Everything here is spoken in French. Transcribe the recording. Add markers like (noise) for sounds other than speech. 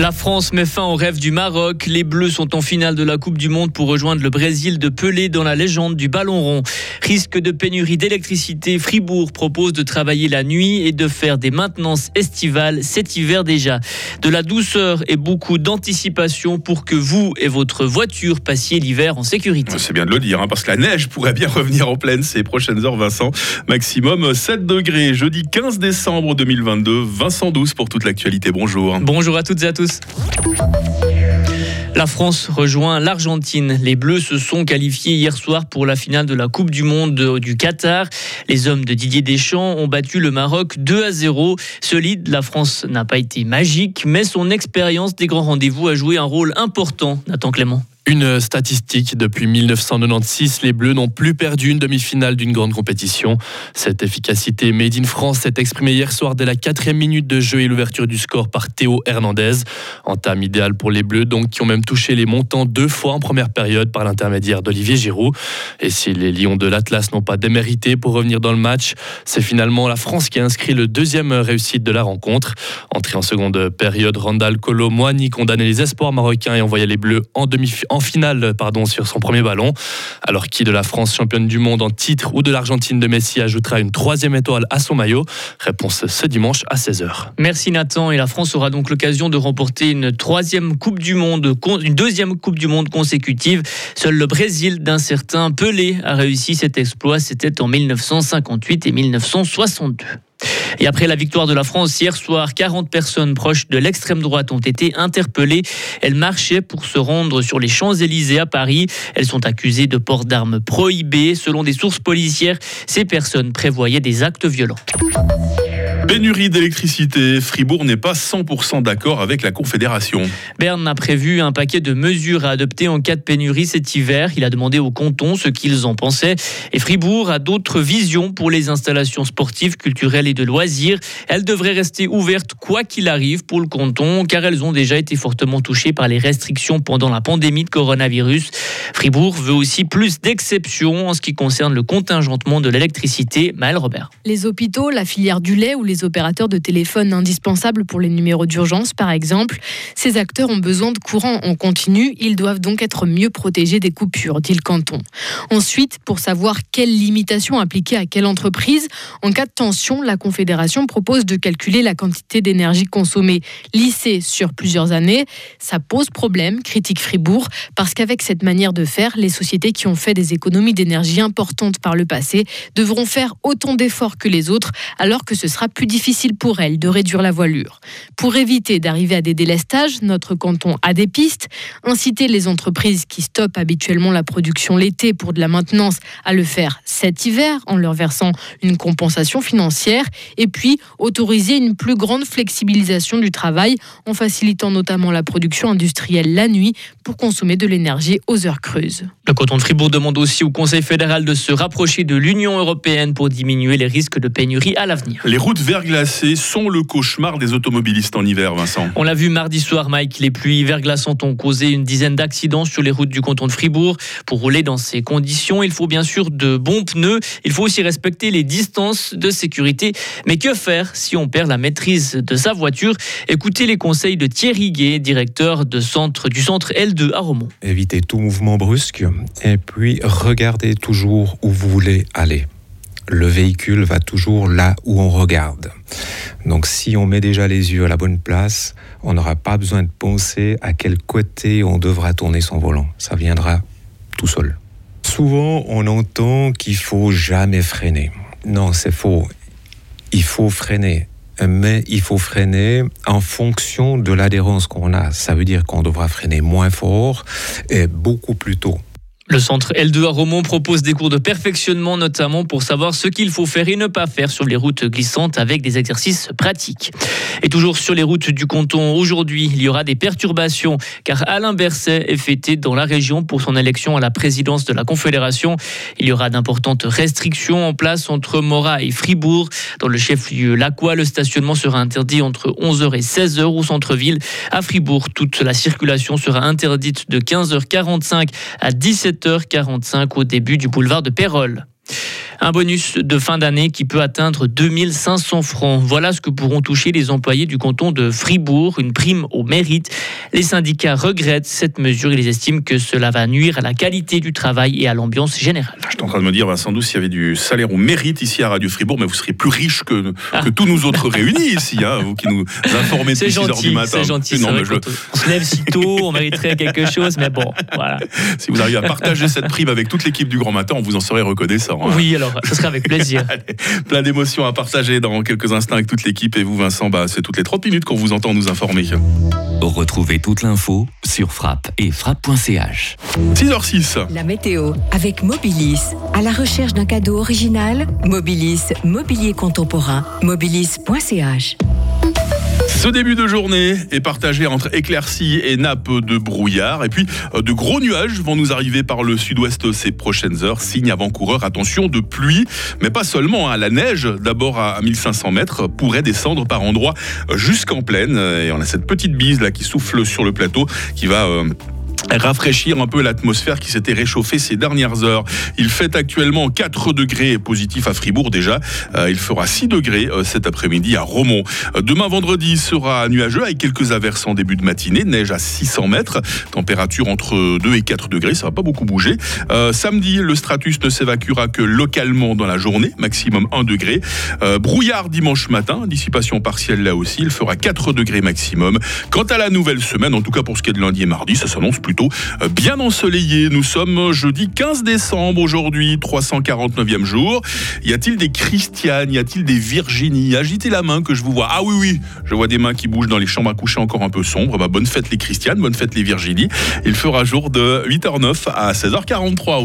La France met fin au rêve du Maroc. Les Bleus sont en finale de la Coupe du Monde pour rejoindre le Brésil de Pelé dans la légende du ballon rond. Risque de pénurie d'électricité, Fribourg propose de travailler la nuit et de faire des maintenances estivales cet hiver déjà. De la douceur et beaucoup d'anticipation pour que vous et votre voiture passiez l'hiver en sécurité. C'est bien de le dire, hein, parce que la neige pourrait bien (laughs) revenir en pleine ces prochaines heures, Vincent. Maximum 7 degrés, jeudi 15 décembre 2022. Vincent Douce pour toute l'actualité. Bonjour. Bonjour à toutes et à tous. La France rejoint l'Argentine. Les Bleus se sont qualifiés hier soir pour la finale de la Coupe du Monde du Qatar. Les hommes de Didier Deschamps ont battu le Maroc 2 à 0. Solide, la France n'a pas été magique, mais son expérience des grands rendez-vous a joué un rôle important. Nathan Clément. Une statistique, depuis 1996, les Bleus n'ont plus perdu une demi-finale d'une grande compétition. Cette efficacité made in France s'est exprimée hier soir dès la quatrième minute de jeu et l'ouverture du score par Théo Hernandez. Entame idéal pour les Bleus, donc qui ont même touché les montants deux fois en première période par l'intermédiaire d'Olivier Giroud. Et si les Lions de l'Atlas n'ont pas démérité pour revenir dans le match, c'est finalement la France qui a inscrit le deuxième réussite de la rencontre. Entrée en seconde période, Randall Kolo Moigny condamnait les espoirs marocains et envoyait les Bleus en demi-finale finale pardon, sur son premier ballon. Alors qui de la France championne du monde en titre ou de l'Argentine de Messi ajoutera une troisième étoile à son maillot? Réponse ce dimanche à 16h. Merci Nathan. Et la France aura donc l'occasion de remporter une troisième Coupe du Monde, une deuxième Coupe du Monde consécutive. Seul le Brésil d'un certain Pelé a réussi cet exploit. C'était en 1958 et 1962. Et après la victoire de la France hier soir, 40 personnes proches de l'extrême droite ont été interpellées. Elles marchaient pour se rendre sur les Champs-Élysées à Paris. Elles sont accusées de port d'armes prohibées. Selon des sources policières, ces personnes prévoyaient des actes violents. Pénurie d'électricité, Fribourg n'est pas 100% d'accord avec la Confédération. Berne a prévu un paquet de mesures à adopter en cas de pénurie cet hiver. Il a demandé aux cantons ce qu'ils en pensaient. Et Fribourg a d'autres visions pour les installations sportives, culturelles et de loisirs. Elles devraient rester ouvertes quoi qu'il arrive pour le canton, car elles ont déjà été fortement touchées par les restrictions pendant la pandémie de coronavirus. Fribourg veut aussi plus d'exceptions en ce qui concerne le contingentement de l'électricité. Maël Robert. Les hôpitaux, la filière du lait ou les opérateurs de téléphone indispensables pour les numéros d'urgence, par exemple. Ces acteurs ont besoin de courant en continu. Ils doivent donc être mieux protégés des coupures, dit le canton. Ensuite, pour savoir quelles limitations appliquer à quelle entreprise, en cas de tension, la Confédération propose de calculer la quantité d'énergie consommée lissée sur plusieurs années. Ça pose problème, critique Fribourg, parce qu'avec cette manière de faire, les sociétés qui ont fait des économies d'énergie importantes par le passé devront faire autant d'efforts que les autres, alors que ce sera plus difficile pour elles de réduire la voilure. Pour éviter d'arriver à des délestages, notre canton a des pistes. Inciter les entreprises qui stoppent habituellement la production l'été pour de la maintenance à le faire cet hiver en leur versant une compensation financière. Et puis autoriser une plus grande flexibilisation du travail en facilitant notamment la production industrielle la nuit pour consommer de l'énergie aux heures creuses. Le canton de Fribourg demande aussi au Conseil fédéral de se rapprocher de l'Union européenne pour diminuer les risques de pénurie à l'avenir. Les routes verglacées sont le cauchemar des automobilistes en hiver, Vincent. On l'a vu mardi soir, Mike. Les pluies verglaçantes ont causé une dizaine d'accidents sur les routes du canton de Fribourg. Pour rouler dans ces conditions, il faut bien sûr de bons pneus. Il faut aussi respecter les distances de sécurité. Mais que faire si on perd la maîtrise de sa voiture? Écoutez les conseils de Thierry Guet, directeur de centre, du centre L2 à Romont. Évitez tout mouvement brusque et puis regardez toujours où vous voulez aller. Le véhicule va toujours là où on regarde. Donc si on met déjà les yeux à la bonne place, on n'aura pas besoin de penser à quel côté on devra tourner son volant. Ça viendra tout seul. Souvent, on entend qu'il faut jamais freiner. Non, c'est faux. Il faut freiner mais il faut freiner en fonction de l'adhérence qu'on a. Ça veut dire qu'on devra freiner moins fort et beaucoup plus tôt. Le centre L2 à Romont propose des cours de perfectionnement, notamment pour savoir ce qu'il faut faire et ne pas faire sur les routes glissantes avec des exercices pratiques. Et toujours sur les routes du canton, aujourd'hui, il y aura des perturbations car Alain Berset est fêté dans la région pour son élection à la présidence de la Confédération. Il y aura d'importantes restrictions en place entre Morat et Fribourg. Dans le chef-lieu Lacois, le stationnement sera interdit entre 11h et 16h au centre-ville. À Fribourg, toute la circulation sera interdite de 15h45 à 17h. H 45 au début du boulevard de Pérol. Un bonus de fin d'année qui peut atteindre 2500 francs. Voilà ce que pourront toucher les employés du canton de Fribourg, une prime au mérite. Les syndicats regrettent cette mesure. Ils estiment que cela va nuire à la qualité du travail et à l'ambiance générale. Je suis en train de me dire, Vincent Douce, s'il y avait du salaire au mérite ici à Radio Fribourg, mais vous seriez plus riche que, Ah. que tous nous autres réunis ici, hein, vous qui nous (laughs) informez depuis 6 heures gentil, du matin. c'est gentil. Non, c'est mais je- on se lève si tôt, on mériterait quelque chose, mais bon, voilà. (laughs) si vous arrivez à partager cette prime avec toute l'équipe du Grand Matin, on vous en serait reconnaissant. hein. Oui, alors, ce serait avec plaisir. (laughs) Allez, plein d'émotions à partager dans quelques instants avec toute l'équipe. Et vous, Vincent, bah, c'est toutes les 30 minutes qu'on vous entend nous informer. Retrouvez toute l'info sur frappe et frappe.ch. 6h06. La météo avec Mobilis. À la recherche d'un cadeau original, Mobilis, mobilier contemporain, mobilis.ch. Ce début de journée est partagé entre éclaircies et nappes de brouillard. Et puis, euh, de gros nuages vont nous arriver par le sud-ouest ces prochaines heures. Signe avant-coureur, attention, de pluie. Mais pas seulement, hein. la neige, d'abord à 1500 mètres, pourrait descendre par endroits jusqu'en plaine. Et on a cette petite bise là qui souffle sur le plateau qui va... euh, rafraîchir un peu l'atmosphère qui s'était réchauffée ces dernières heures. Il fait actuellement 4 degrés positifs à Fribourg déjà. Euh, il fera 6 degrés euh, cet après-midi à Romont. Euh, demain vendredi sera nuageux avec quelques averses en début de matinée. Neige à 600 mètres. Température entre 2 et 4 degrés. Ça va pas beaucoup bouger. Samedi, le stratus ne s'évacuera que localement dans la journée. Maximum 1 degré. Brouillard dimanche matin. Dissipation partielle là aussi. Il fera 4 degrés maximum. Quant à la nouvelle semaine, en tout cas pour ce qui est de lundi et mardi, ça s'annonce plutôt euh, bien ensoleillé. Nous sommes jeudi 15 décembre aujourd'hui, 349e jour. Y a-t-il des Christianes Y a-t-il des Virginie Agitez la main que je vous vois. Ah oui, oui, je vois des mains qui bougent dans les chambres à coucher encore un peu sombres. Bah, bonne fête les Christianes, bonne fête les Virginie. Il fera jour de 8h09 à 16h43.